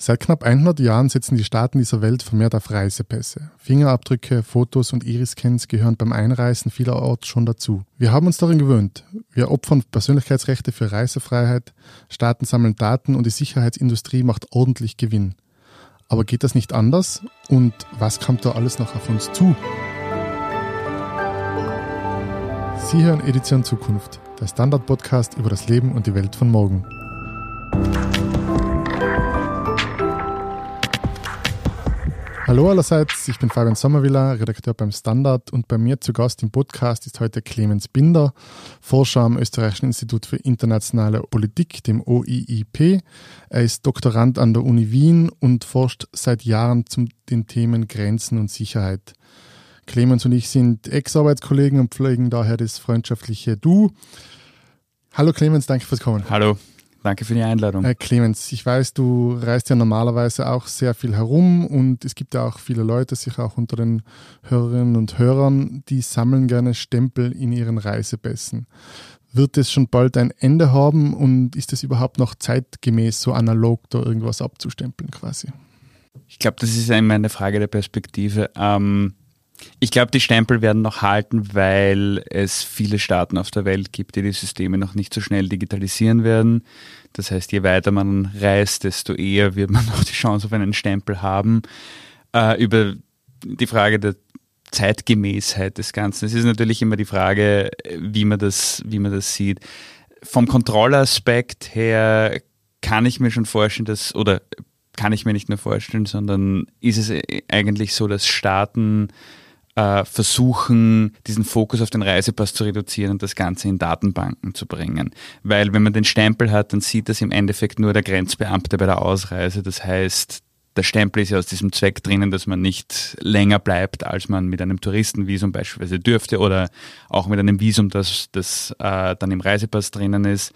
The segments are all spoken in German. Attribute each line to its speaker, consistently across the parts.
Speaker 1: Seit knapp 100 Jahren setzen die Staaten dieser Welt vermehrt auf Reisepässe. Fingerabdrücke, Fotos und Iriscans gehören beim Einreisen vielerorts schon dazu. Wir haben uns darin gewöhnt. Wir opfern Persönlichkeitsrechte für Reisefreiheit, Staaten sammeln Daten und die Sicherheitsindustrie macht ordentlich Gewinn. Aber geht das nicht anders? Und was kommt da alles noch auf uns zu? Sie hören Edition Zukunft, der Standard-Podcast über das Leben und die Welt von morgen. Hallo allerseits, ich bin Fabian Sommerwiller, Redakteur beim Standard und bei mir zu Gast im Podcast ist heute Clemens Binder, Forscher am Österreichischen Institut für internationale Politik, dem OIIP. Er ist Doktorand an der Uni Wien und forscht seit Jahren zu den Themen Grenzen und Sicherheit. Clemens und ich sind Ex-Arbeitskollegen und pflegen daher das freundschaftliche Du. Hallo Clemens, danke fürs Kommen.
Speaker 2: Hallo. Danke für die Einladung.
Speaker 1: Herr Clemens, ich weiß, du reist ja normalerweise auch sehr viel herum und es gibt ja auch viele Leute, sicher auch unter den Hörerinnen und Hörern, die sammeln gerne Stempel in ihren Reisepässen. Wird es schon bald ein Ende haben und ist es überhaupt noch zeitgemäß, so analog da irgendwas abzustempeln quasi?
Speaker 2: Ich glaube, das ist immer eine Frage der Perspektive. Ähm, ich glaube, die Stempel werden noch halten, weil es viele Staaten auf der Welt gibt, die die Systeme noch nicht so schnell digitalisieren werden. Das heißt, je weiter man reist, desto eher wird man noch die Chance auf einen Stempel haben. Äh, über die Frage der Zeitgemäßheit des Ganzen. Es ist natürlich immer die Frage, wie man das, wie man das sieht. Vom Kontrollaspekt her kann ich mir schon vorstellen, dass, oder kann ich mir nicht nur vorstellen, sondern ist es eigentlich so, dass Staaten äh, versuchen, diesen Fokus auf den Reisepass zu reduzieren und das Ganze in Datenbanken zu bringen. Weil wenn man den Stempel hat, dann sieht das im Endeffekt nur der Grenzbeamte bei der Ausreise. Das heißt, der Stempel ist ja aus diesem Zweck drinnen, dass man nicht länger bleibt, als man mit einem Touristenvisum beispielsweise dürfte oder auch mit einem Visum, das, das äh, dann im Reisepass drinnen ist.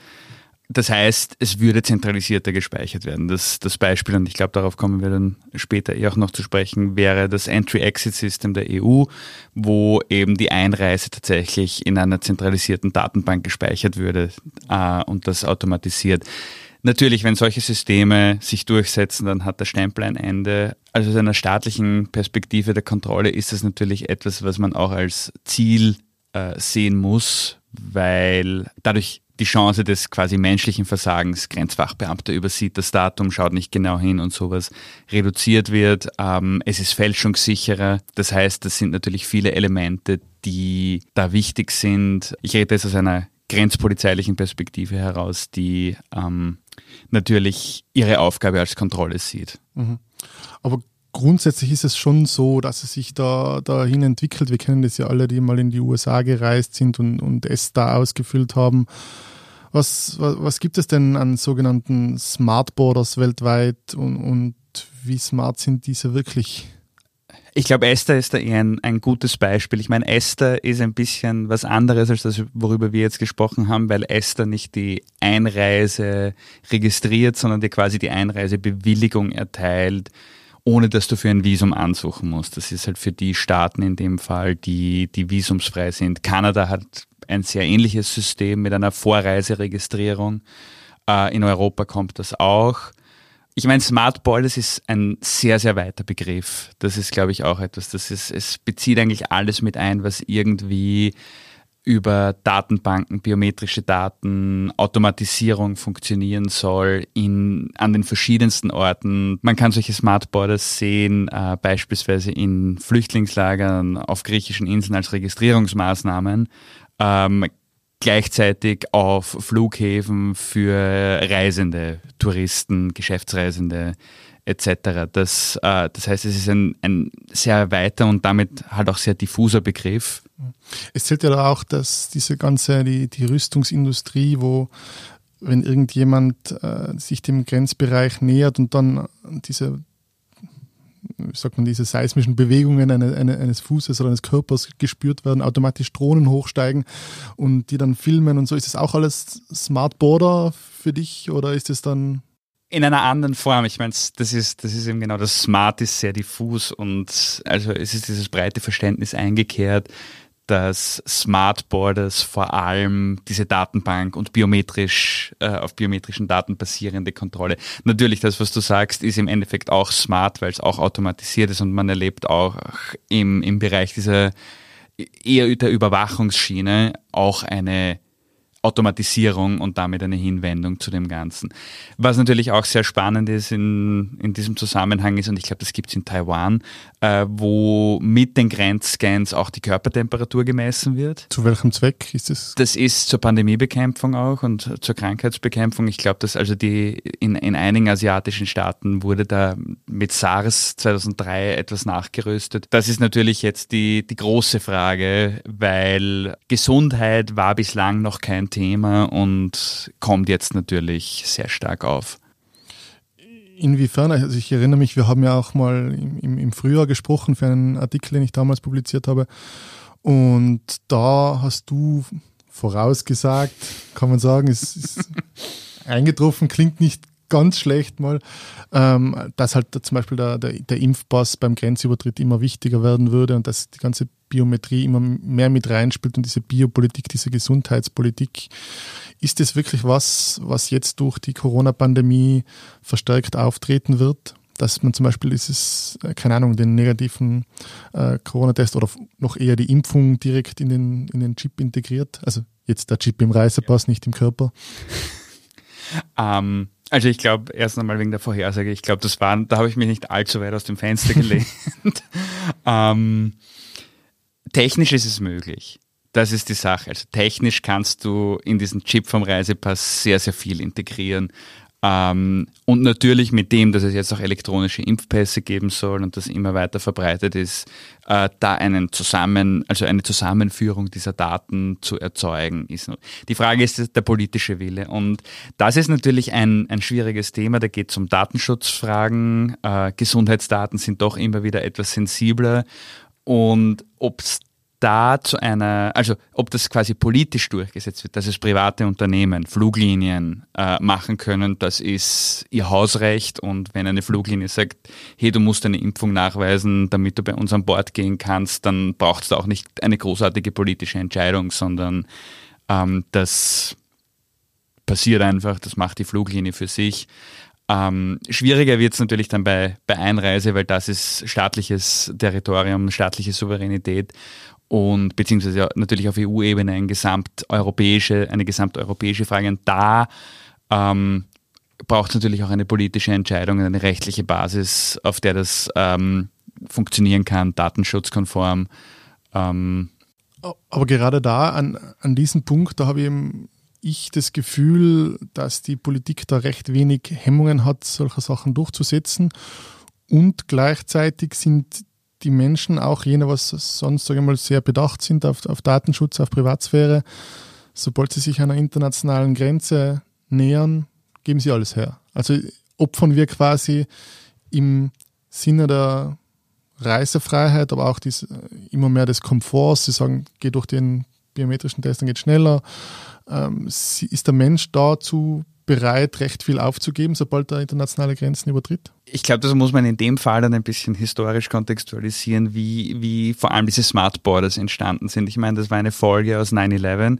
Speaker 2: Das heißt, es würde zentralisierter gespeichert werden. Das, das Beispiel, und ich glaube, darauf kommen wir dann später eh auch noch zu sprechen, wäre das Entry-Exit-System der EU, wo eben die Einreise tatsächlich in einer zentralisierten Datenbank gespeichert würde äh, und das automatisiert. Natürlich, wenn solche Systeme sich durchsetzen, dann hat der Stempel ein Ende. Also aus einer staatlichen Perspektive der Kontrolle ist das natürlich etwas, was man auch als Ziel äh, sehen muss, weil dadurch die Chance des quasi menschlichen Versagens, Grenzfachbeamter übersieht das Datum, schaut nicht genau hin und sowas, reduziert wird. Ähm, es ist fälschungssicherer. Das heißt, das sind natürlich viele Elemente, die da wichtig sind. Ich rede jetzt aus einer grenzpolizeilichen Perspektive heraus, die ähm, natürlich ihre Aufgabe als Kontrolle sieht.
Speaker 1: Mhm. Aber grundsätzlich ist es schon so, dass es sich da dahin entwickelt. Wir kennen das ja alle, die mal in die USA gereist sind und, und es da ausgefüllt haben. Was, was, was gibt es denn an sogenannten Smart Borders weltweit und, und wie smart sind diese wirklich?
Speaker 2: Ich glaube, Esther ist da eher ein, ein gutes Beispiel. Ich meine, Esther ist ein bisschen was anderes als das, worüber wir jetzt gesprochen haben, weil Esther nicht die Einreise registriert, sondern dir quasi die Einreisebewilligung erteilt ohne dass du für ein Visum ansuchen musst. Das ist halt für die Staaten in dem Fall, die, die visumsfrei sind. Kanada hat ein sehr ähnliches System mit einer Vorreiseregistrierung. Äh, in Europa kommt das auch. Ich meine, Smart das ist ein sehr, sehr weiter Begriff. Das ist, glaube ich, auch etwas. Das ist, es bezieht eigentlich alles mit ein, was irgendwie über Datenbanken, biometrische Daten, Automatisierung funktionieren soll in, an den verschiedensten Orten. Man kann solche Smart Borders sehen, äh, beispielsweise in Flüchtlingslagern auf griechischen Inseln als Registrierungsmaßnahmen, ähm, gleichzeitig auf Flughäfen für Reisende, Touristen, Geschäftsreisende etc. Das, äh, das heißt, es ist ein, ein sehr weiter und damit halt auch sehr diffuser Begriff.
Speaker 1: Es zählt ja auch, dass diese ganze, die, die Rüstungsindustrie, wo wenn irgendjemand äh, sich dem Grenzbereich nähert und dann diese wie sagt man, diese seismischen Bewegungen eine, eine, eines Fußes oder eines Körpers gespürt werden, automatisch Drohnen hochsteigen und die dann filmen und so. Ist das auch alles Smart Border für dich oder ist es dann
Speaker 2: in einer anderen Form. Ich meine, das ist, das ist eben genau, das Smart ist sehr diffus und also es ist dieses breite Verständnis eingekehrt, dass Smart Borders vor allem diese Datenbank und biometrisch äh, auf biometrischen Daten basierende Kontrolle. Natürlich, das, was du sagst, ist im Endeffekt auch smart, weil es auch automatisiert ist und man erlebt auch im, im Bereich dieser eher der Überwachungsschiene auch eine Automatisierung und damit eine Hinwendung zu dem Ganzen. Was natürlich auch sehr spannend ist in, in diesem Zusammenhang ist, und ich glaube, das gibt es in Taiwan, äh, wo mit den Grenzscans auch die Körpertemperatur gemessen wird.
Speaker 1: Zu welchem Zweck ist
Speaker 2: es? Das ist zur Pandemiebekämpfung auch und zur Krankheitsbekämpfung. Ich glaube, dass also die in, in einigen asiatischen Staaten wurde da mit SARS 2003 etwas nachgerüstet. Das ist natürlich jetzt die, die große Frage, weil Gesundheit war bislang noch kein Thema und kommt jetzt natürlich sehr stark auf.
Speaker 1: Inwiefern? Also ich erinnere mich, wir haben ja auch mal im, im Frühjahr gesprochen für einen Artikel, den ich damals publiziert habe. Und da hast du vorausgesagt, kann man sagen, es ist eingetroffen, klingt nicht ganz schlecht mal, ähm, dass halt zum Beispiel der, der, der, Impfpass beim Grenzübertritt immer wichtiger werden würde und dass die ganze Biometrie immer mehr mit reinspielt und diese Biopolitik, diese Gesundheitspolitik. Ist das wirklich was, was jetzt durch die Corona-Pandemie verstärkt auftreten wird? Dass man zum Beispiel ist es, äh, keine Ahnung, den negativen äh, Corona-Test oder noch eher die Impfung direkt in den, in den Chip integriert? Also jetzt der Chip im Reisepass, nicht im Körper.
Speaker 2: Ähm, also ich glaube, erst einmal wegen der Vorhersage, ich glaube, das waren, da habe ich mich nicht allzu weit aus dem Fenster gelehnt. ähm, technisch ist es möglich. Das ist die Sache. Also technisch kannst du in diesen Chip vom Reisepass sehr, sehr viel integrieren. Ähm, und natürlich mit dem, dass es jetzt auch elektronische Impfpässe geben soll und das immer weiter verbreitet ist, äh, da einen Zusammen, also eine Zusammenführung dieser Daten zu erzeugen, ist. Die Frage ist der politische Wille. Und das ist natürlich ein, ein schwieriges Thema. Da geht es um Datenschutzfragen. Äh, Gesundheitsdaten sind doch immer wieder etwas sensibler. Und ob es da zu einer, also ob das quasi politisch durchgesetzt wird, dass es private Unternehmen, Fluglinien äh, machen können, das ist ihr Hausrecht und wenn eine Fluglinie sagt, hey, du musst eine Impfung nachweisen, damit du bei uns an Bord gehen kannst, dann braucht es auch nicht eine großartige politische Entscheidung, sondern ähm, das passiert einfach, das macht die Fluglinie für sich. Ähm, schwieriger wird es natürlich dann bei, bei Einreise, weil das ist staatliches Territorium, staatliche Souveränität und beziehungsweise natürlich auf EU-Ebene eine gesamteuropäische, eine gesamteuropäische Frage. Und da ähm, braucht es natürlich auch eine politische Entscheidung, eine rechtliche Basis, auf der das ähm, funktionieren kann, datenschutzkonform. Ähm.
Speaker 1: Aber gerade da, an, an diesem Punkt, da habe ich eben ich das Gefühl, dass die Politik da recht wenig Hemmungen hat, solche Sachen durchzusetzen. Und gleichzeitig sind die Menschen, auch jene, was sonst sage ich mal, sehr bedacht sind auf, auf Datenschutz, auf Privatsphäre, sobald sie sich einer internationalen Grenze nähern, geben sie alles her. Also opfern wir quasi im Sinne der Reisefreiheit, aber auch dies, immer mehr des Komforts. Sie sagen, geh durch den biometrischen Test, dann geht schneller. Ähm, ist der Mensch dazu bereit, recht viel aufzugeben, sobald er internationale Grenzen übertritt?
Speaker 2: Ich glaube, das muss man in dem Fall dann ein bisschen historisch kontextualisieren, wie, wie vor allem diese Smart Borders entstanden sind. Ich meine, das war eine Folge aus 9-11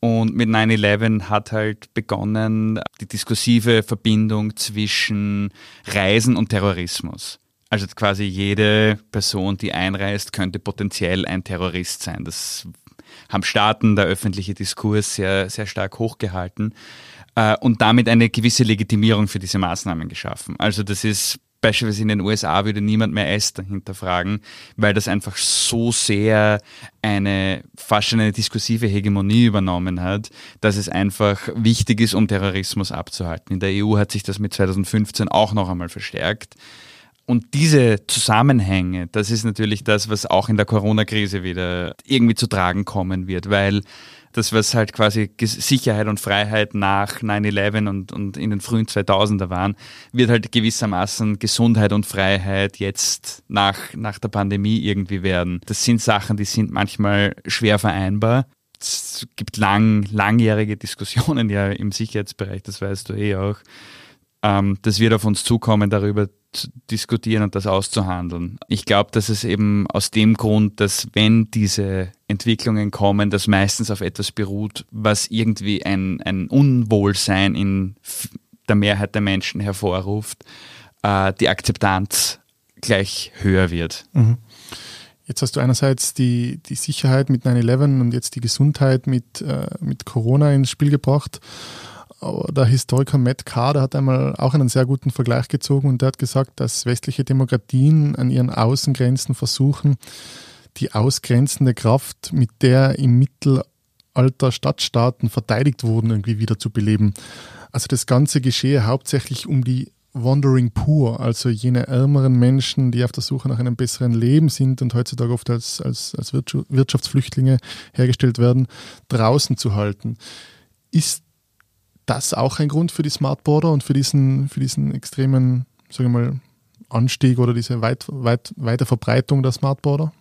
Speaker 2: und mit 9-11 hat halt begonnen die diskursive Verbindung zwischen Reisen und Terrorismus. Also quasi jede Person, die einreist, könnte potenziell ein Terrorist sein. Das haben Staaten, der öffentliche Diskurs sehr, sehr stark hochgehalten äh, und damit eine gewisse Legitimierung für diese Maßnahmen geschaffen. Also das ist beispielsweise in den USA würde niemand mehr Esther hinterfragen, weil das einfach so sehr eine fast schon eine diskursive Hegemonie übernommen hat, dass es einfach wichtig ist, um Terrorismus abzuhalten. In der EU hat sich das mit 2015 auch noch einmal verstärkt. Und diese Zusammenhänge, das ist natürlich das, was auch in der Corona-Krise wieder irgendwie zu tragen kommen wird, weil das, was halt quasi Sicherheit und Freiheit nach 9-11 und, und in den frühen 2000er waren, wird halt gewissermaßen Gesundheit und Freiheit jetzt nach, nach der Pandemie irgendwie werden. Das sind Sachen, die sind manchmal schwer vereinbar. Es gibt lang, langjährige Diskussionen ja im Sicherheitsbereich, das weißt du eh auch Ähm, das wird auf uns zukommen, darüber zu diskutieren und das auszuhandeln. Ich glaube, dass es eben aus dem Grund, dass wenn diese Entwicklungen kommen, das meistens auf etwas beruht, was irgendwie ein, ein Unwohlsein in der Mehrheit der Menschen hervorruft, äh, die Akzeptanz gleich höher wird. Mhm.
Speaker 1: Jetzt hast du einerseits die, die Sicherheit mit 9-11 und jetzt die Gesundheit mit, äh, mit Corona ins Spiel gebracht. Der Historiker Matt Carr, hat einmal auch einen sehr guten Vergleich gezogen und der hat gesagt, dass westliche Demokratien an ihren Außengrenzen versuchen, die ausgrenzende Kraft, mit der im Mittelalter Stadtstaaten verteidigt wurden, irgendwie wieder zu beleben. Also das Ganze geschehe hauptsächlich um die Wandering Poor, also jene ärmeren Menschen, die auf der Suche nach einem besseren Leben sind und heutzutage oft als, als, als Wirtschaftsflüchtlinge hergestellt werden, draußen zu halten. Ist das auch ein Grund für die Smart Border und für diesen, für diesen extremen, sagen wir mal, Anstieg oder diese weit, weit, weite der Smart Border?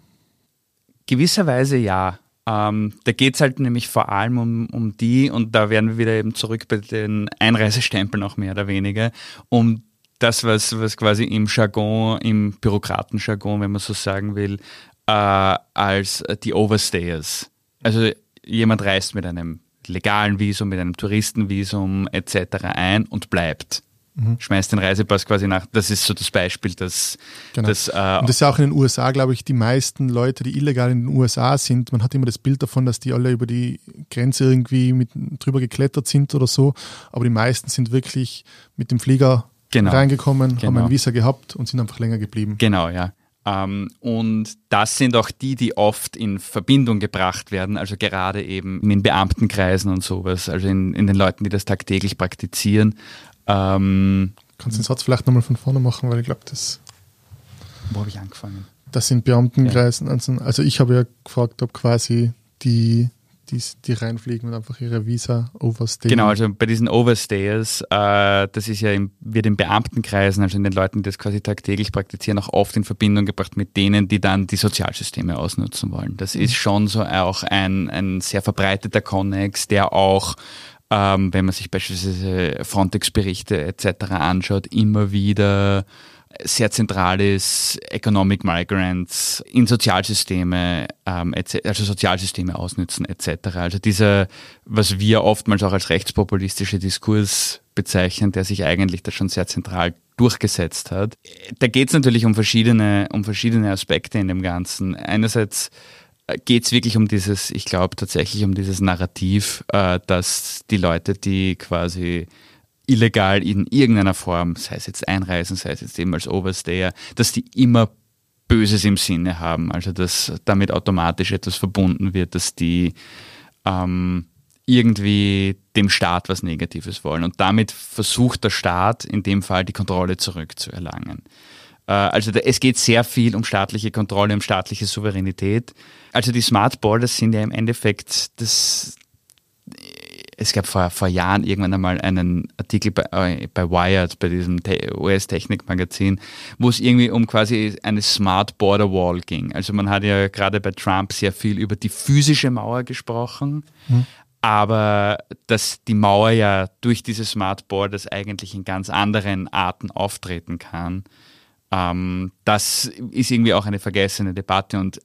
Speaker 2: Gewisserweise ja. Ähm, da geht es halt nämlich vor allem um, um die, und da werden wir wieder eben zurück bei den Einreisestempeln auch mehr oder weniger, um das, was, was quasi im Jargon, im Bürokratenjargon, wenn man so sagen will, äh, als die Overstayers. Also jemand reist mit einem legalen Visum, mit einem Touristenvisum etc. ein und bleibt mhm. schmeißt den Reisepass quasi nach. Das ist so das Beispiel, dass
Speaker 1: genau. das. Äh, und das ist ja auch in den USA, glaube ich, die meisten Leute, die illegal in den USA sind. Man hat immer das Bild davon, dass die alle über die Grenze irgendwie mit drüber geklettert sind oder so. Aber die meisten sind wirklich mit dem Flieger genau. reingekommen, genau. haben ein Visa gehabt und sind einfach länger geblieben.
Speaker 2: Genau, ja. Um, und das sind auch die, die oft in Verbindung gebracht werden, also gerade eben in Beamtenkreisen und sowas, also in, in den Leuten, die das tagtäglich praktizieren.
Speaker 1: Ähm, Kannst du den Satz vielleicht nochmal von vorne machen, weil ich glaube, das.
Speaker 2: Wo habe ich angefangen?
Speaker 1: Das sind Beamtenkreisen. Ja. Also, also ich habe ja gefragt, ob quasi die, die, die reinfliegen und einfach ihre Visa overstayen.
Speaker 2: Genau, also bei diesen Overstayers, äh, das ist ja im, wird in Beamtenkreisen, also in den Leuten, die das quasi tagtäglich praktizieren, auch oft in Verbindung gebracht mit denen, die dann die Sozialsysteme ausnutzen wollen. Das mhm. ist schon so auch ein, ein sehr verbreiteter Connex, der auch ähm, wenn man sich beispielsweise Frontex-Berichte etc. anschaut, immer wieder sehr zentral ist, Economic Migrants in Sozialsysteme, ähm, also Sozialsysteme ausnützen etc. Also dieser, was wir oftmals auch als rechtspopulistische Diskurs bezeichnen, der sich eigentlich da schon sehr zentral durchgesetzt hat. Da geht es natürlich um verschiedene, um verschiedene Aspekte in dem Ganzen. Einerseits geht es wirklich um dieses, ich glaube tatsächlich um dieses Narrativ, äh, dass die Leute, die quasi illegal in irgendeiner Form, sei es jetzt einreisen, sei es jetzt eben als Overstayer, dass die immer Böses im Sinne haben, also dass damit automatisch etwas verbunden wird, dass die ähm, irgendwie dem Staat was Negatives wollen. Und damit versucht der Staat in dem Fall die Kontrolle zurückzuerlangen. Äh, also es geht sehr viel um staatliche Kontrolle, um staatliche Souveränität. Also die Smart Borders sind ja im Endeffekt das. Es gab vor, vor Jahren irgendwann einmal einen Artikel bei, äh, bei Wired, bei diesem US-Technik-Magazin, wo es irgendwie um quasi eine Smart Border Wall ging. Also man hat ja gerade bei Trump sehr viel über die physische Mauer gesprochen, hm. aber dass die Mauer ja durch diese Smart Borders eigentlich in ganz anderen Arten auftreten kann. Ähm, das ist irgendwie auch eine vergessene Debatte und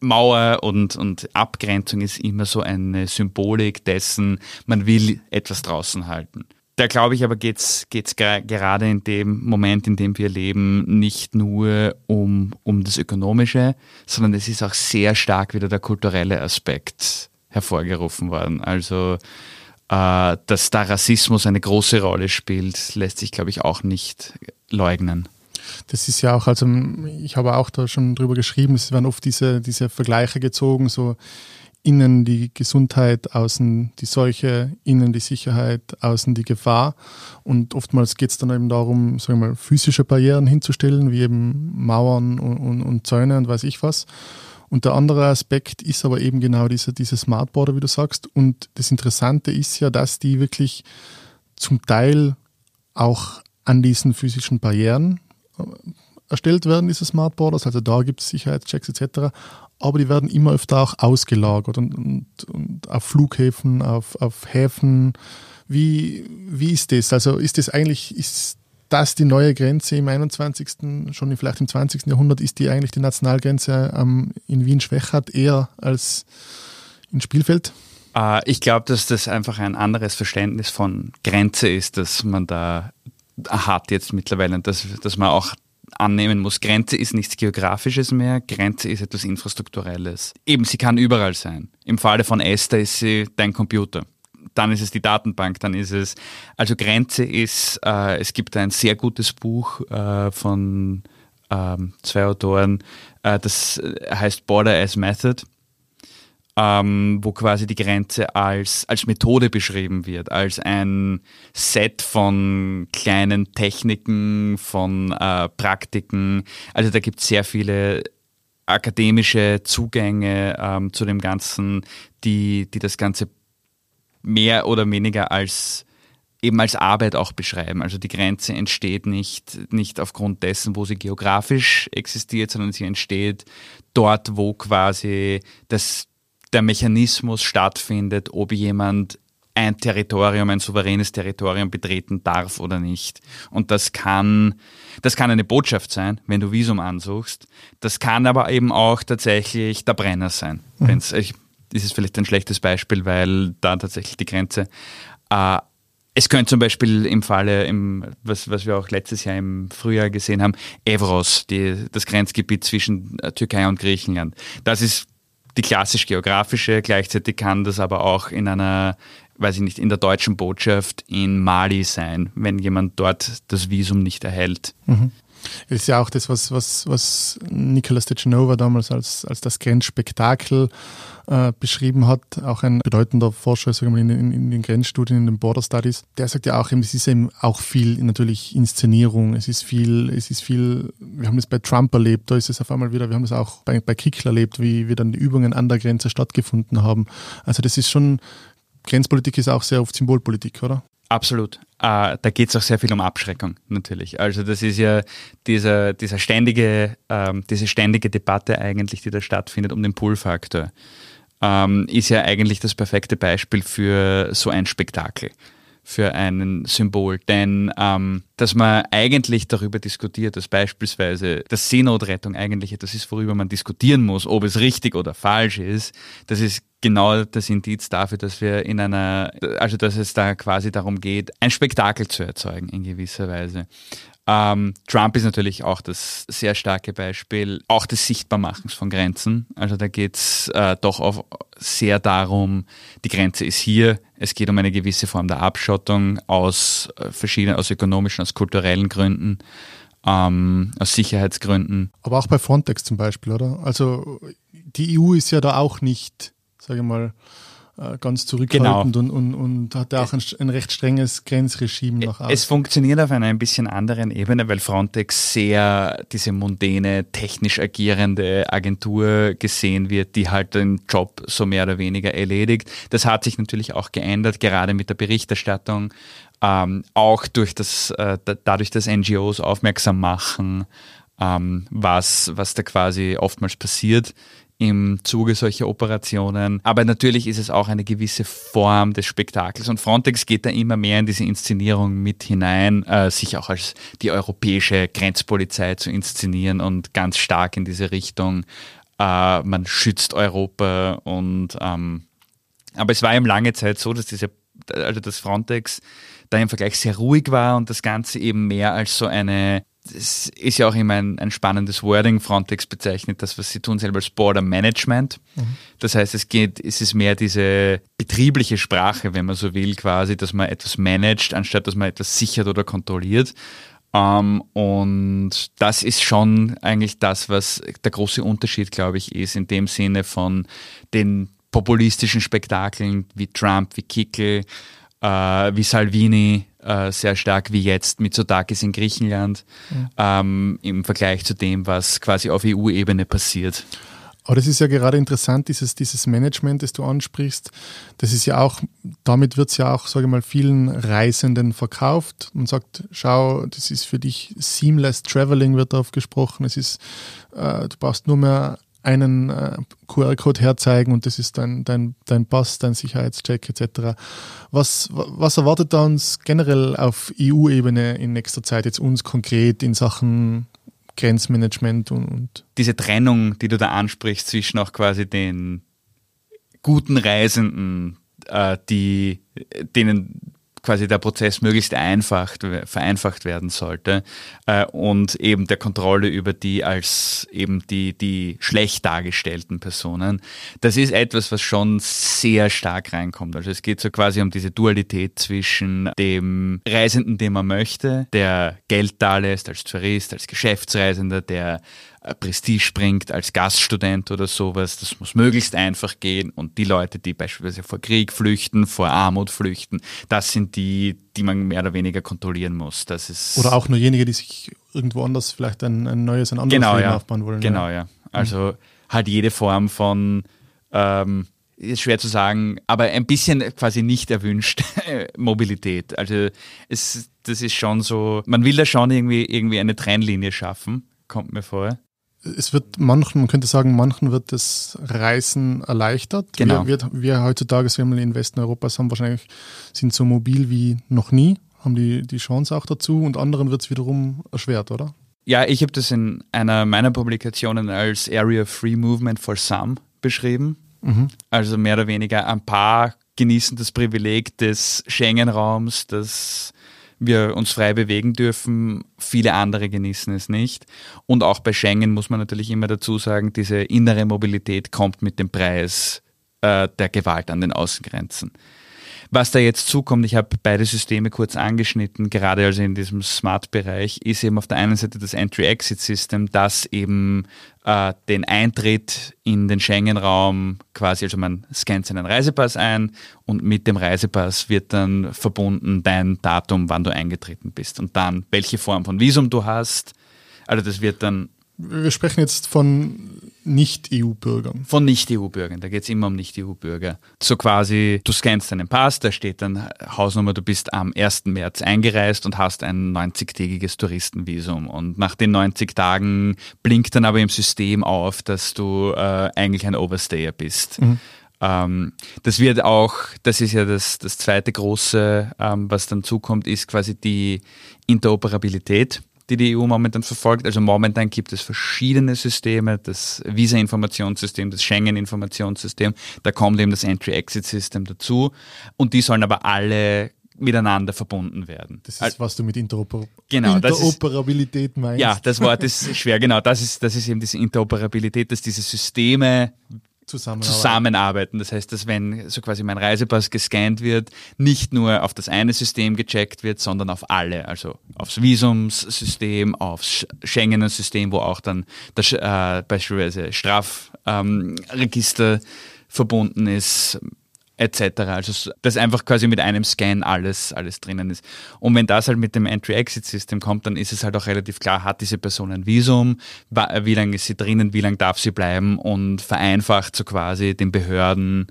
Speaker 2: Mauer und, und Abgrenzung ist immer so eine Symbolik dessen, man will etwas draußen halten. Da glaube ich aber geht es gerade in dem Moment, in dem wir leben, nicht nur um, um das Ökonomische, sondern es ist auch sehr stark wieder der kulturelle Aspekt hervorgerufen worden. Also äh, dass da Rassismus eine große Rolle spielt, lässt sich, glaube ich, auch nicht leugnen
Speaker 1: das ist ja auch, also ich habe auch da schon drüber geschrieben, es werden oft diese, diese Vergleiche gezogen, so innen die Gesundheit, außen die Seuche, innen die Sicherheit, außen die Gefahr. Und oftmals geht es dann eben darum, sagen wir mal, physische Barrieren hinzustellen, wie eben Mauern und, und, und Zäune und weiß ich was. Und der andere Aspekt ist aber eben genau diese, diese Smartboarder, wie du sagst. Und das Interessante ist ja, dass die wirklich zum Teil auch an diesen physischen Barrieren erstellt werden, diese Smart Borders. Also da gibt es Sicherheitschecks etc. Aber die werden immer öfter auch ausgelagert und, und, und auf Flughäfen, auf, auf Häfen Wie, wie ist das? Also ist das eigentlich, ist das die neue Grenze im 21., schon vielleicht im 20. Jahrhundert, ist die eigentlich die Nationalgrenze ähm, in Wien Schwächert eher als in Spielfeld?
Speaker 2: Uh, ich glaube, dass das einfach ein anderes Verständnis von Grenze ist, dass man da hat jetzt mittlerweile dass, dass man auch annehmen muss. Grenze ist nichts Geografisches mehr, Grenze ist etwas Infrastrukturelles. Eben, sie kann überall sein. Im Falle von Esther ist sie dein Computer dann ist es die Datenbank, dann ist es, also Grenze ist, äh, es gibt ein sehr gutes Buch äh, von ähm, zwei Autoren, äh, das heißt Border as Method, ähm, wo quasi die Grenze als, als Methode beschrieben wird, als ein Set von kleinen Techniken, von äh, Praktiken. Also da gibt es sehr viele akademische Zugänge ähm, zu dem Ganzen, die, die das Ganze mehr oder weniger als eben als Arbeit auch beschreiben. Also die Grenze entsteht nicht, nicht aufgrund dessen, wo sie geografisch existiert, sondern sie entsteht dort, wo quasi das, der Mechanismus stattfindet, ob jemand ein Territorium, ein souveränes Territorium betreten darf oder nicht. Und das kann, das kann eine Botschaft sein, wenn du Visum ansuchst. Das kann aber eben auch tatsächlich der Brenner sein. Mhm. Wenn's, ich ist es vielleicht ein schlechtes Beispiel, weil da tatsächlich die Grenze. Äh, es könnte zum Beispiel im Falle, im, was, was wir auch letztes Jahr im Frühjahr gesehen haben, Evros, die, das Grenzgebiet zwischen äh, Türkei und Griechenland. Das ist die klassisch geografische, gleichzeitig kann das aber auch in einer, weiß ich nicht, in der deutschen Botschaft in Mali sein, wenn jemand dort das Visum nicht erhält.
Speaker 1: Mhm. Ist ja auch das, was, was, was Nicolas de Genova damals als, als das Grenzspektakel äh, beschrieben hat, auch ein bedeutender Forscher sagen wir, in, in, in, den Grenzstudien, in den Border Studies, der sagt ja auch, es ist eben auch viel natürlich Inszenierung, es ist viel, es ist viel, wir haben das bei Trump erlebt, da ist es auf einmal wieder, wir haben das auch bei, bei Kickl erlebt, wie, wie dann die Übungen an der Grenze stattgefunden haben. Also das ist schon, Grenzpolitik ist auch sehr oft Symbolpolitik, oder?
Speaker 2: Absolut. Äh, da geht es auch sehr viel um Abschreckung natürlich. Also das ist ja dieser, dieser ständige, ähm, diese ständige Debatte eigentlich, die da stattfindet um den Pull-Faktor ähm, ist ja eigentlich das perfekte Beispiel für so ein Spektakel, für ein Symbol. Denn ähm, dass man eigentlich darüber diskutiert, dass beispielsweise das Seenotrettung eigentlich etwas ist, worüber man diskutieren muss, ob es richtig oder falsch ist, das ist genau das Indiz dafür, dass wir in einer, also dass es da quasi darum geht, ein Spektakel zu erzeugen in gewisser Weise. Ähm, Trump ist natürlich auch das sehr starke Beispiel, auch des Sichtbarmachens von Grenzen. Also da geht es äh, doch auch sehr darum, die Grenze ist hier, es geht um eine gewisse Form der Abschottung aus äh, verschiedenen, aus ökonomischen, aus kulturellen Gründen. Ähm, aus Sicherheitsgründen.
Speaker 1: Aber auch bei Frontex zum Beispiel, oder? Also die EU ist ja da auch nicht, sage ich mal, ganz zurückhaltend genau. und, und, und hat auch ein, ein, recht strenges Grenzregime nach
Speaker 2: außen. Es funktioniert auf einer ein bisschen anderen Ebene, weil Frontex sehr diese mundäne, technisch agierende Agentur gesehen wird, die halt den Job so mehr oder weniger erledigt. Das hat sich natürlich auch geändert, gerade mit der Berichterstattung, ähm, auch durch das, äh, dadurch, dass NGOs aufmerksam machen, ähm, was, was da quasi oftmals passiert im Zuge solcher Operationen. Aber natürlich ist es auch eine gewisse Form des Spektakels und Frontex geht da immer mehr in diese Inszenierung mit hinein, äh, sich auch als die europäische Grenzpolizei zu inszenieren und ganz stark in diese Richtung, äh, man schützt Europa und ähm, aber es war eben lange Zeit so, dass diese, also das Frontex da im Vergleich sehr ruhig war und das Ganze eben mehr als so eine das ist ja auch immer ein, ein, spannendes Wording. Frontex bezeichnet das, was sie tun, selber als Border Management. Mhm. Das heißt, es geht, es ist mehr diese betriebliche Sprache, wenn man so will, quasi, dass man etwas managt, anstatt dass man etwas sichert oder kontrolliert. Um, ähm, und das ist schon eigentlich das, was der große Unterschied, glaube ich, ist, in dem Sinne von den populistischen Spektakeln wie Trump, wie Kickel, wie Salvini, äh, sehr stark wie jetzt mit Sotakis in Griechenland mhm. ähm, im Vergleich zu dem, was quasi auf EU-Ebene passiert.
Speaker 1: Aber das ist ja gerade interessant, dieses, dieses Management, das du ansprichst. Das ist ja auch, damit wird es ja auch, sage ich mal, vielen Reisenden verkauft. Man sagt, schau, das ist für dich seamless traveling, wird darauf gesprochen. Es ist, äh, du brauchst nur mehr einen äh, QR-Code herzeigen und das ist dein, dein, dein Pass, dein Sicherheitscheck etc. Was, was erwartet da uns generell auf EU-Ebene in nächster Zeit jetzt uns konkret in Sachen Grenzmanagement und, und
Speaker 2: diese Trennung, die du da ansprichst zwischen auch quasi den guten Reisenden, äh, die denen quasi der Prozess möglichst einfach, vereinfacht werden sollte äh, und eben der Kontrolle über die als eben die, die schlecht dargestellten Personen. Das ist etwas, was schon sehr stark reinkommt. Also es geht so quasi um diese Dualität zwischen dem Reisenden, den man möchte, der Geld da lässt als Tourist, als Geschäftsreisender, der Prestige bringt als Gaststudent oder sowas. Das muss möglichst einfach gehen. Und die Leute, die beispielsweise vor Krieg flüchten, vor Armut flüchten, das sind die, die man mehr oder weniger kontrollieren muss. Das ist
Speaker 1: oder auch nur jenige, die sich irgendwo anders vielleicht ein, ein neues, ein anderes
Speaker 2: genau,
Speaker 1: Leben
Speaker 2: ja.
Speaker 1: aufbauen wollen.
Speaker 2: Genau, ja. ja. Also mhm. halt jede Form von ähm, ist schwer zu sagen, aber ein bisschen quasi nicht erwünscht Mobilität. Also es, das ist schon so, man will da schon irgendwie, irgendwie eine Trennlinie schaffen, kommt mir vor
Speaker 1: es wird manchen, man könnte sagen, manchen wird das Reisen erleichtert.
Speaker 2: Genau.
Speaker 1: Wir, wir, wir heutzutage, sagen wir in Westen Europas, haben wahrscheinlich, sind so mobil wie noch nie, haben die, die Chance auch dazu und anderen wird es wiederum erschwert, oder?
Speaker 2: Ja, ich habe das in einer meiner Publikationen als Area Free Movement for Some beschrieben. Mhm. Also mehr oder weniger ein paar genießen das Privileg des Schengen-Raums, das wir uns frei bewegen dürfen. Viele andere genießen es nicht. Und auch bei Schengen muss man natürlich immer dazu sagen, diese innere Mobilität kommt mit dem Preis äh, der Gewalt an den Außengrenzen. Was da jetzt zukommt, ich habe beide Systeme kurz angeschnitten, gerade also in diesem Smart-Bereich, ist eben auf der einen Seite das Entry-Exit-System, das eben äh, den Eintritt in den Schengen-Raum quasi, also man scannt seinen Reisepass ein und mit dem Reisepass wird dann verbunden dein Datum, wann du eingetreten bist und dann welche Form von Visum du hast. Also das wird dann
Speaker 1: wir sprechen jetzt von Nicht-EU-Bürgern.
Speaker 2: Von Nicht-EU-Bürgern, da geht es immer um Nicht-EU-Bürger. So quasi, du scannst deinen Pass, da steht dann Hausnummer, du bist am 1. März eingereist und hast ein 90-tägiges Touristenvisum. Und nach den 90 Tagen blinkt dann aber im System auf, dass du äh, eigentlich ein Overstayer bist. Mhm. Ähm, das wird auch, das ist ja das, das zweite große, ähm, was dann zukommt, ist quasi die Interoperabilität die die EU momentan verfolgt. Also momentan gibt es verschiedene Systeme, das Visa-Informationssystem, das Schengen-Informationssystem, da kommt eben das Entry-Exit-System dazu und die sollen aber alle miteinander verbunden werden.
Speaker 1: Das ist, was du mit Interoper
Speaker 2: genau,
Speaker 1: Interoperabilität
Speaker 2: ist,
Speaker 1: meinst.
Speaker 2: Ja, das Wort ist schwer, genau. Das ist, das ist eben diese Interoperabilität, dass diese Systeme zusammenarbeiten. zusammenarbeiten. Das heißt, dass wenn so quasi mein Reisepass gescannt wird, nicht nur auf das eine System gecheckt wird, sondern auf alle. Also aufs Visumssystem, aufs Schengener-System, wo auch dann das äh, beispielsweise Strafregister ähm, verbunden ist, etc. Also dass einfach quasi mit einem Scan alles, alles drinnen ist. Und wenn das halt mit dem Entry-Exit-System kommt, dann ist es halt auch relativ klar, hat diese Person ein Visum, wie lange ist sie drinnen, wie lange darf sie bleiben und vereinfacht so quasi den Behörden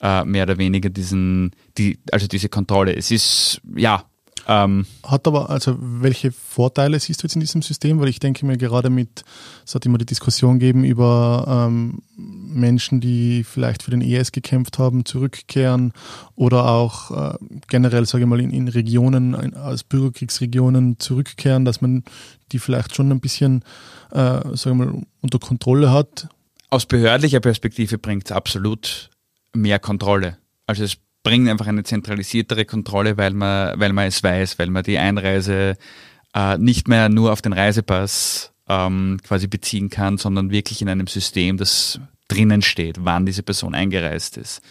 Speaker 2: äh, mehr oder weniger diesen, die, also diese Kontrolle. Es ist, ja,
Speaker 1: ähm, Hat aber, also welche Vorteile siehst du jetzt in diesem System? Weil ich denke mir gerade mit, es hat immer die Diskussion gegeben über ähm, Menschen, die vielleicht für den ES gekämpft haben, zurückkehren oder auch äh, generell, sage ich mal, in, in Regionen, in, als Bürgerkriegsregionen zurückkehren, dass man die vielleicht schon ein bisschen, äh, sage ich mal, unter Kontrolle hat.
Speaker 2: Aus behördlicher Perspektive bringt es absolut mehr Kontrolle. Also es bringt einfach eine zentralisiertere Kontrolle, weil man, weil man es weiß, weil man die Einreise äh, nicht mehr nur auf den Reisepass ähm, quasi beziehen kann, sondern wirklich in einem System, das drinnen steht, wann diese Person eingereist ist.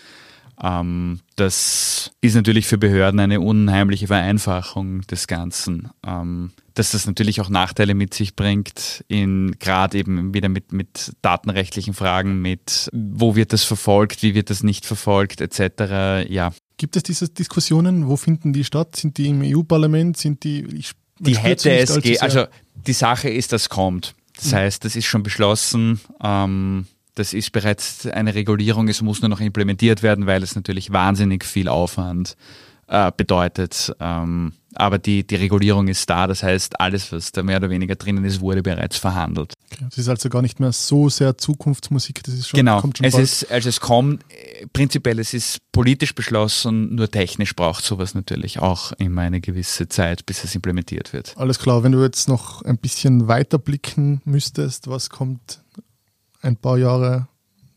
Speaker 2: Ähm, das ist natürlich für Behörden eine unheimliche Vereinfachung des Ganzen. Ähm, dass das natürlich auch Nachteile mit sich bringt, in gerade eben wieder mit, mit datenrechtlichen Fragen, mit wo wird das verfolgt, wie wird das nicht verfolgt, etc. Ja.
Speaker 1: Gibt es diese Diskussionen? Wo finden die statt? Sind die im EU-Parlament? Sind die?
Speaker 2: Ich, die hätte es, also die Sache ist, das kommt. Das mhm. heißt, das ist schon beschlossen. Ähm, das ist bereits eine Regulierung, es muss nur noch implementiert werden, weil es natürlich wahnsinnig viel Aufwand äh, bedeutet. Ähm, Aber die, die Regulierung ist da, das heißt, alles, was da mehr oder weniger drinnen ist, wurde bereits verhandelt.
Speaker 1: Okay. Es ist also gar nicht mehr so sehr Zukunftsmusik, das ist schon,
Speaker 2: genau.
Speaker 1: kommt schon
Speaker 2: es
Speaker 1: bald.
Speaker 2: ist, also es kommt, äh, prinzipiell, es ist politisch beschlossen, nur technisch braucht sowas natürlich auch immer eine gewisse Zeit, bis es implementiert wird.
Speaker 1: Alles klar, wenn du jetzt noch ein bisschen weiter blicken müsstest, was kommt ein paar Jahre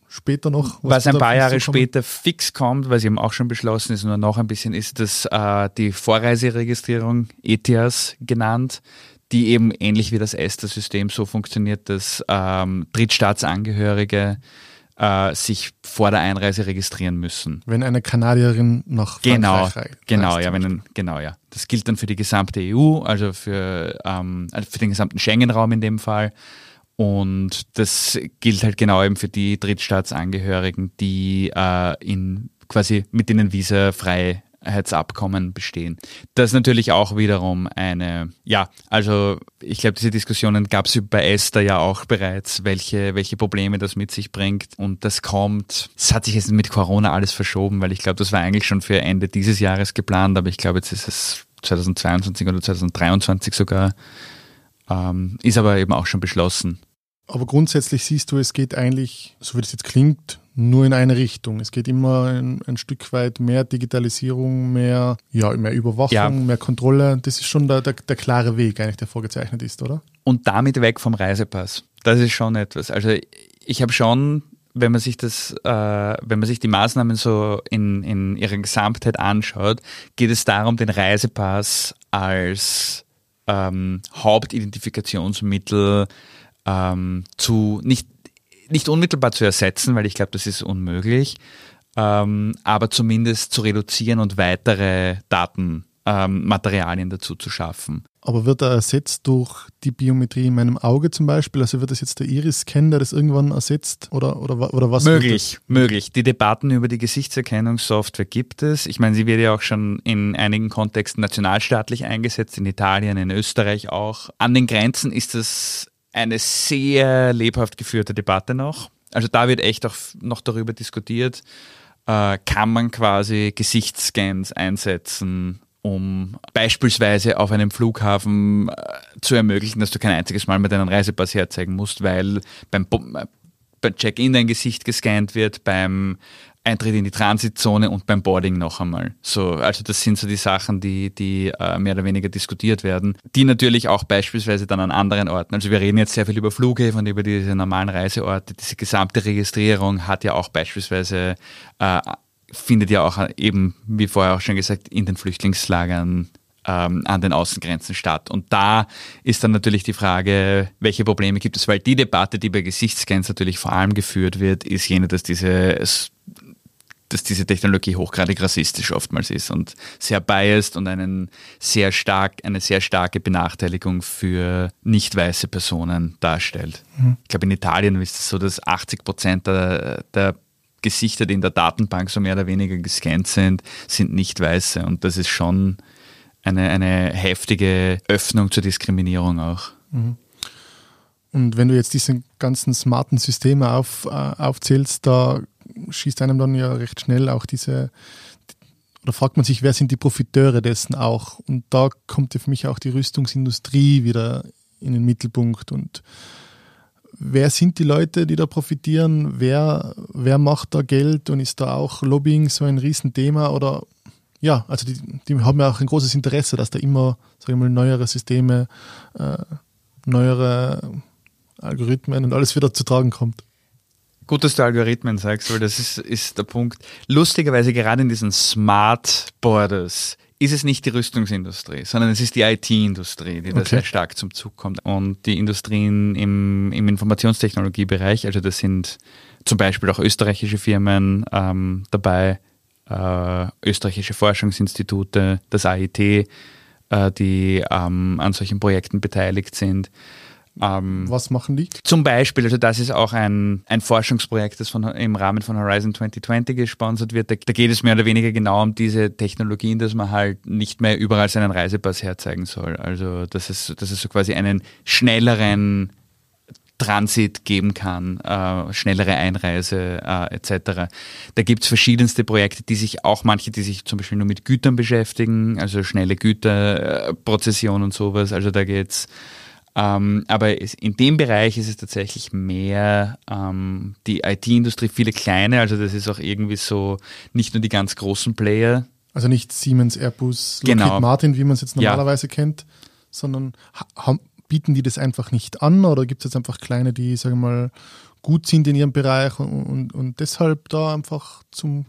Speaker 1: später noch?
Speaker 2: Was, ein
Speaker 1: da
Speaker 2: paar Jahre später fix kommt, was eben auch schon beschlossen ist, nur noch ein bisschen, ist das äh, die Vorreiseregistrierung, ETIAS genannt, die eben ähnlich wie das ESTA-System so funktioniert, dass ähm, Drittstaatsangehörige äh, sich vor der Einreise registrieren müssen.
Speaker 1: Wenn eine Kanadierin nach
Speaker 2: Genau,
Speaker 1: Frankreich reist.
Speaker 2: genau, ja, wenn, ein- genau, ja. Das gilt dann für die gesamte EU, also für, ähm, also für den gesamten Schengen-Raum in dem Fall. Und das gilt halt genau eben für die Drittstaatsangehörigen, die äh, in quasi mit denen Visa-Freiheitsabkommen bestehen. Das ist natürlich auch wiederum eine, ja, also ich glaube, diese Diskussionen gab es bei Esther ja auch bereits, welche, welche Probleme das mit sich bringt. Und das kommt, es hat sich jetzt mit Corona alles verschoben, weil ich glaube, das war eigentlich schon für Ende dieses Jahres geplant, aber ich glaube, jetzt ist es 2022 oder 2023 sogar. Ähm, ist aber eben auch schon beschlossen.
Speaker 1: Aber grundsätzlich siehst du, es geht eigentlich, so wie das jetzt klingt, nur in eine Richtung. Es geht immer ein, ein Stück weit mehr Digitalisierung, mehr, ja, mehr Überwachung,
Speaker 2: Ja.
Speaker 1: mehr Kontrolle. Das ist schon der, der, der klare Weg eigentlich, der vorgezeichnet ist, oder?
Speaker 2: Und damit weg vom Reisepass. Das ist schon etwas. Also ich habe schon, wenn man sich das, äh, wenn man sich die Maßnahmen so in, in ihrer Gesamtheit anschaut, geht es darum, den Reisepass als ähm, Hauptidentifikationsmittel ähm, zu nicht, nicht unmittelbar zu ersetzen, weil ich glaube, das ist unmöglich, ähm, aber zumindest zu reduzieren und weitere Datenmaterialien ähm, Materialien dazu zu schaffen.
Speaker 1: Aber wird er ersetzt durch die Biometrie in meinem Auge zum Beispiel? Also wird das jetzt der Iris-Scan, der das irgendwann ersetzt? Oder, oder, oder was?
Speaker 2: Möglich, möglich. Die Debatten über die Gesichtserkennungssoftware gibt es. Ich meine, sie wird ja auch schon in einigen Kontexten nationalstaatlich eingesetzt, in Italien, in Österreich auch. An den Grenzen ist es eine sehr lebhaft geführte Debatte noch. Also da wird echt auch noch darüber diskutiert, äh, kann man quasi Gesichtsscans einsetzen, um beispielsweise auf einem Flughafen äh, zu ermöglichen, dass du kein einziges Mal mit deinen Reisepass herzeigen musst, weil beim, äh, beim Check-in dein Gesicht gescannt wird, beim Eintritt in die Transitzone und beim Boarding noch einmal. So, also das sind so die Sachen, die, die äh, mehr oder weniger diskutiert werden, die natürlich auch beispielsweise dann an anderen Orten. Also wir reden jetzt sehr viel über Flughäfen und über diese normalen Reiseorte. Diese gesamte Registrierung hat ja auch beispielsweise äh, findet ja auch eben, wie vorher auch schon gesagt, in den Flüchtlingslagern ähm, an den Außengrenzen statt. Und da ist dann natürlich die Frage, welche Probleme gibt es, weil die Debatte, die bei Gesichtsscans natürlich vor allem geführt wird, ist jene, dass diese dass diese Technologie hochgradig rassistisch oftmals ist und sehr biased und einen sehr stark, eine sehr starke Benachteiligung für nicht weiße Personen darstellt. Ich glaube, in Italien ist es so, dass 80 Prozent der, der Gesichter, die in der Datenbank so mehr oder weniger gescannt sind, sind nicht weiße. Und das ist schon eine, eine heftige Öffnung zur Diskriminierung auch.
Speaker 1: Und wenn du jetzt diese ganzen smarten Systeme auf, äh, aufzählst, da schießt einem dann ja recht schnell auch diese, oder fragt man sich, wer sind die Profiteure dessen auch? Und da kommt für mich auch die Rüstungsindustrie wieder in den Mittelpunkt. Und wer sind die Leute, die da profitieren? Wer, wer macht da Geld und ist da auch Lobbying so ein Riesenthema? Oder ja, also die, die haben ja auch ein großes Interesse, dass da immer, sag ich mal, neuere Systeme, äh, neuere Algorithmen und alles wieder zu tragen kommt.
Speaker 2: Gut, dass du Algorithmen sagst, weil das ist, ist der Punkt. Lustigerweise gerade in diesen Smart Borders ist es nicht die Rüstungsindustrie, sondern es ist die IT-Industrie, die da
Speaker 1: Okay.
Speaker 2: sehr stark zum Zug kommt. Und die Industrien im, im Informationstechnologiebereich, also das sind zum Beispiel auch österreichische Firmen ähm, dabei, äh, österreichische Forschungsinstitute, das AIT, äh, die ähm, an solchen Projekten beteiligt sind. Ähm,
Speaker 1: Was machen die?
Speaker 2: zum Beispiel, also das ist auch ein, ein Forschungsprojekt, das von, im Rahmen von Horizon 2020 gesponsert wird. Da, da geht es mehr oder weniger genau um diese Technologien, dass man halt nicht mehr überall seinen Reisepass herzeigen soll. Also dass es, dass es so quasi einen schnelleren Transit geben kann, äh, schnellere Einreise äh, etc. Da gibt es verschiedenste Projekte, die sich auch manche, die sich zum Beispiel nur mit Gütern beschäftigen, also schnelle Güterprozession und sowas. Also da geht's ähm, aber in dem Bereich ist es tatsächlich mehr ähm, die IT-Industrie, viele kleine, also das ist auch irgendwie so nicht nur die ganz großen Player.
Speaker 1: Also nicht Siemens, Airbus, Lockheed
Speaker 2: Genau.
Speaker 1: Martin, wie man es jetzt
Speaker 2: Ja.
Speaker 1: normalerweise kennt, sondern bieten die das einfach nicht an oder gibt es jetzt einfach kleine, die, sagen wir mal, gut sind in ihrem Bereich und, und, und deshalb da einfach zum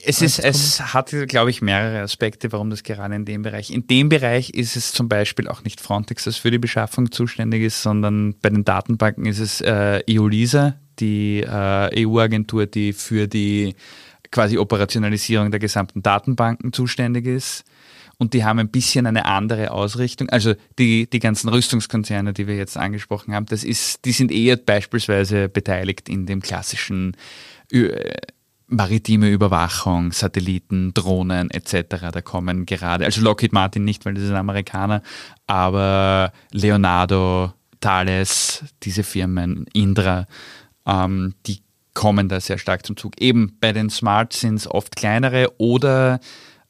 Speaker 2: Es, ist, es hat, glaube ich, mehrere Aspekte, warum das gerade in dem Bereich. In dem Bereich ist es zum Beispiel auch nicht Frontex, das für die Beschaffung zuständig ist, sondern bei den Datenbanken ist es äh, EULISA, die äh, EU-Agentur, die für die quasi Operationalisierung der gesamten Datenbanken zuständig ist. Und die haben ein bisschen eine andere Ausrichtung. Also die, die ganzen Rüstungskonzerne, die wir jetzt angesprochen haben, das ist, die sind eher beispielsweise beteiligt in dem klassischen Ö- maritime Überwachung, Satelliten, Drohnen etc. Da kommen gerade, also Lockheed Martin nicht, weil das ist ein Amerikaner, aber Leonardo, Thales, diese Firmen, Indra, ähm, die kommen da sehr stark zum Zug. Eben bei den Smart sind es oft kleinere oder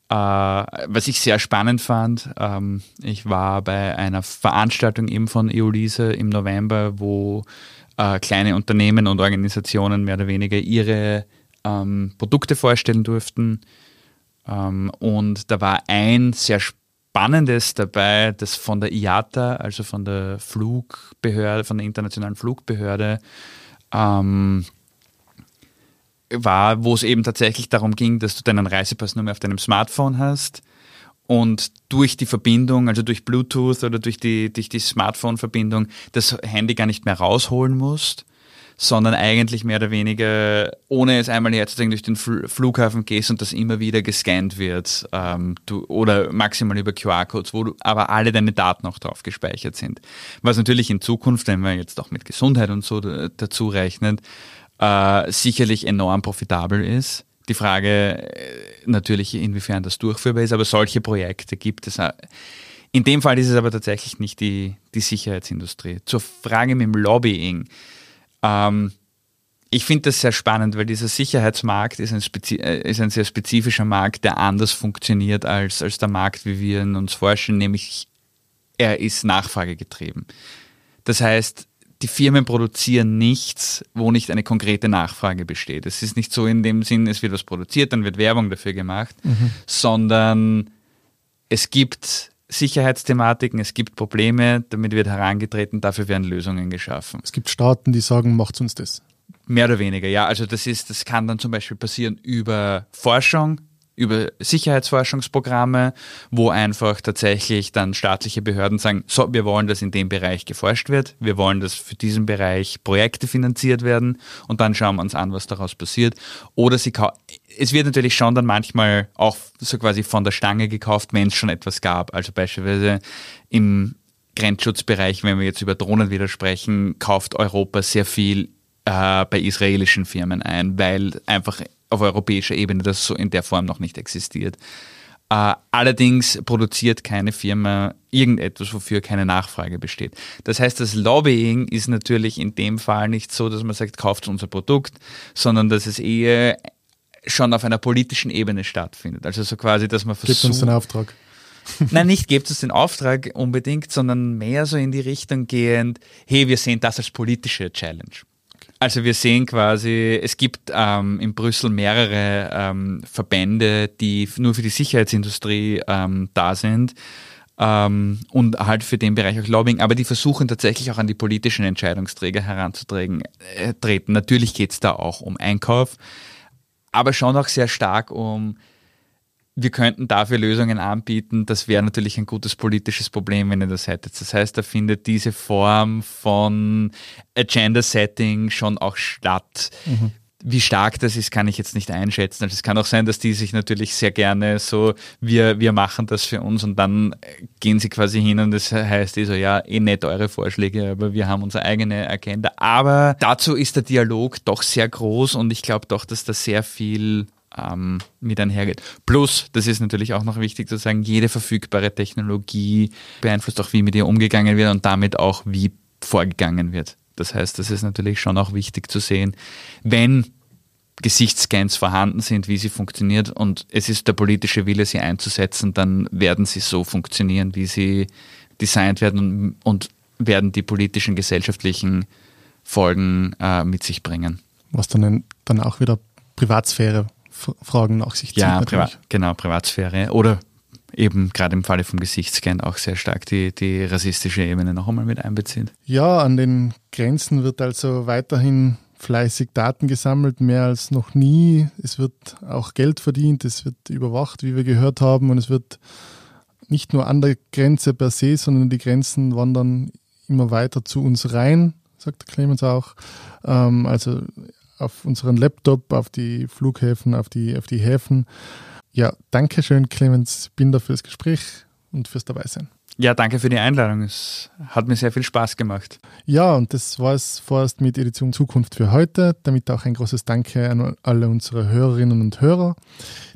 Speaker 2: äh, was ich sehr spannend fand, ähm, ich war bei einer Veranstaltung eben von Eolise im November, wo äh, kleine Unternehmen und Organisationen mehr oder weniger ihre ähm, Produkte vorstellen durften. Ähm, und da war ein sehr spannendes dabei, das von der IATA, also von der Flugbehörde, von der internationalen Flugbehörde, ähm, war, wo es eben tatsächlich darum ging, dass du deinen Reisepass nur mehr auf deinem Smartphone hast und durch die Verbindung, also durch Bluetooth oder durch die, durch die Smartphone-Verbindung, das Handy gar nicht mehr rausholen musst, sondern eigentlich mehr oder weniger, ohne es einmal herzuzeigen, durch den Fl Flughafen gehst und das immer wieder gescannt wird ähm, du, oder maximal über QR-Codes, wo du, aber alle deine Daten auch drauf gespeichert sind. Was natürlich in Zukunft, wenn man jetzt auch mit Gesundheit und so da- dazu rechnet, äh, sicherlich enorm profitabel ist. Die Frage äh, natürlich, inwiefern das durchführbar ist, aber solche Projekte gibt es. auch. In dem Fall ist es aber tatsächlich nicht die, die Sicherheitsindustrie. Zur Frage mit dem Lobbying. Ähm, ich finde das sehr spannend, weil dieser Sicherheitsmarkt ist ein, äh, ist ein sehr spezifischer Markt, der anders funktioniert als, als der Markt, wie wir ihn uns vorstellen, nämlich er ist nachfragegetrieben. Das heißt, die Firmen produzieren nichts, wo nicht eine konkrete Nachfrage besteht. Es ist nicht so in dem Sinn, es wird was produziert, dann wird Werbung dafür gemacht, sondern es gibt Sicherheitsthematiken, es gibt Probleme, damit wird herangetreten, dafür werden Lösungen geschaffen.
Speaker 1: Es gibt Staaten, die sagen, macht uns das.
Speaker 2: Mehr oder weniger, ja. Also das ist, das kann dann zum Beispiel passieren über Forschung, über Sicherheitsforschungsprogramme, wo einfach tatsächlich dann staatliche Behörden sagen, so, wir wollen, dass in dem Bereich geforscht wird, wir wollen, dass für diesen Bereich Projekte finanziert werden und dann schauen wir uns an, was daraus passiert. Oder sie es wird natürlich schon dann manchmal auch so quasi von der Stange gekauft, wenn es schon etwas gab. Also beispielsweise im Grenzschutzbereich, wenn wir jetzt über Drohnen wieder sprechen, kauft Europa sehr viel äh, bei israelischen Firmen ein, weil einfach auf europäischer Ebene das so in der Form noch nicht existiert. Äh, allerdings produziert keine Firma irgendetwas, wofür keine Nachfrage besteht. Das heißt, das Lobbying ist natürlich in dem Fall nicht so, dass man sagt, kauft unser Produkt, sondern dass es eher schon auf einer politischen Ebene stattfindet. Also so quasi, dass man
Speaker 1: Gebt uns
Speaker 2: versucht,
Speaker 1: den Auftrag.
Speaker 2: Nein, nicht gebt uns den Auftrag unbedingt, sondern mehr so in die Richtung gehend, hey, wir sehen das als politische Challenge. Also wir sehen quasi, es gibt ähm, in Brüssel mehrere ähm, Verbände, die nur für die Sicherheitsindustrie ähm, da sind ähm, und halt für den Bereich auch Lobbying, aber die versuchen tatsächlich auch an die politischen Entscheidungsträger heranzutreten. Äh. Natürlich geht es da auch um Einkauf, aber schon auch sehr stark um wir könnten dafür Lösungen anbieten. Das wäre natürlich ein gutes politisches Problem, wenn ihr das hättet. Das heißt, da findet diese Form von Agenda-Setting schon auch statt. Wie stark das ist, kann ich jetzt nicht einschätzen. Also es kann auch sein, dass die sich natürlich sehr gerne so, wir, wir machen das für uns und dann gehen sie quasi hin und das heißt eh so, ja, eh nett eure Vorschläge, aber wir haben unsere eigene Agenda. Aber dazu ist der Dialog doch sehr groß und ich glaube doch, dass da sehr viel ähm, mit einhergeht. Plus, das ist natürlich auch noch wichtig zu sagen, jede verfügbare Technologie beeinflusst auch, wie mit ihr umgegangen wird und damit auch, wie vorgegangen wird. Das heißt, das ist natürlich schon auch wichtig zu sehen, wenn Gesichtsscans vorhanden sind, wie sie funktioniert und es ist der politische Wille, sie einzusetzen, dann werden sie so funktionieren, wie sie designt werden und, werden die politischen, gesellschaftlichen Folgen äh, mit sich bringen.
Speaker 1: Was dann, dann auch wieder Privatsphäre-Fragen nach sich zieht.
Speaker 2: Ja, Priva genau, Privatsphäre. Oder eben gerade im Falle vom Gesichtsscan auch sehr stark die, die rassistische Ebene noch einmal mit einbezieht.
Speaker 1: Ja, an den Grenzen wird also weiterhin fleißig Daten gesammelt, mehr als noch nie. Es wird auch Geld verdient, es wird überwacht, wie wir gehört haben, und es wird nicht nur an der Grenze per se, sondern die Grenzen wandern immer weiter zu uns rein, sagt Clemens auch. Ähm, also auf unseren Laptop, auf die Flughäfen, auf die, auf die Häfen. Ja, danke schön, Clemens Binder, fürs Gespräch und fürs Dabeisein.
Speaker 2: Ja, danke für die Einladung. Es hat mir sehr viel Spaß gemacht.
Speaker 1: Ja, und das war es vorerst mit Edition Zukunft für heute. Damit auch ein großes Danke an alle unsere Hörerinnen und Hörer.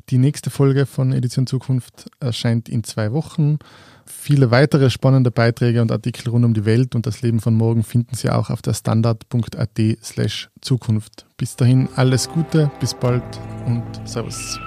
Speaker 1: Die nächste Folge von Edition Zukunft erscheint in zwei Wochen. Viele weitere spannende Beiträge und Artikel rund um die Welt und das Leben von morgen finden Sie auch auf der standard.at slash Zukunft. Bis dahin alles Gute, bis bald und Servus.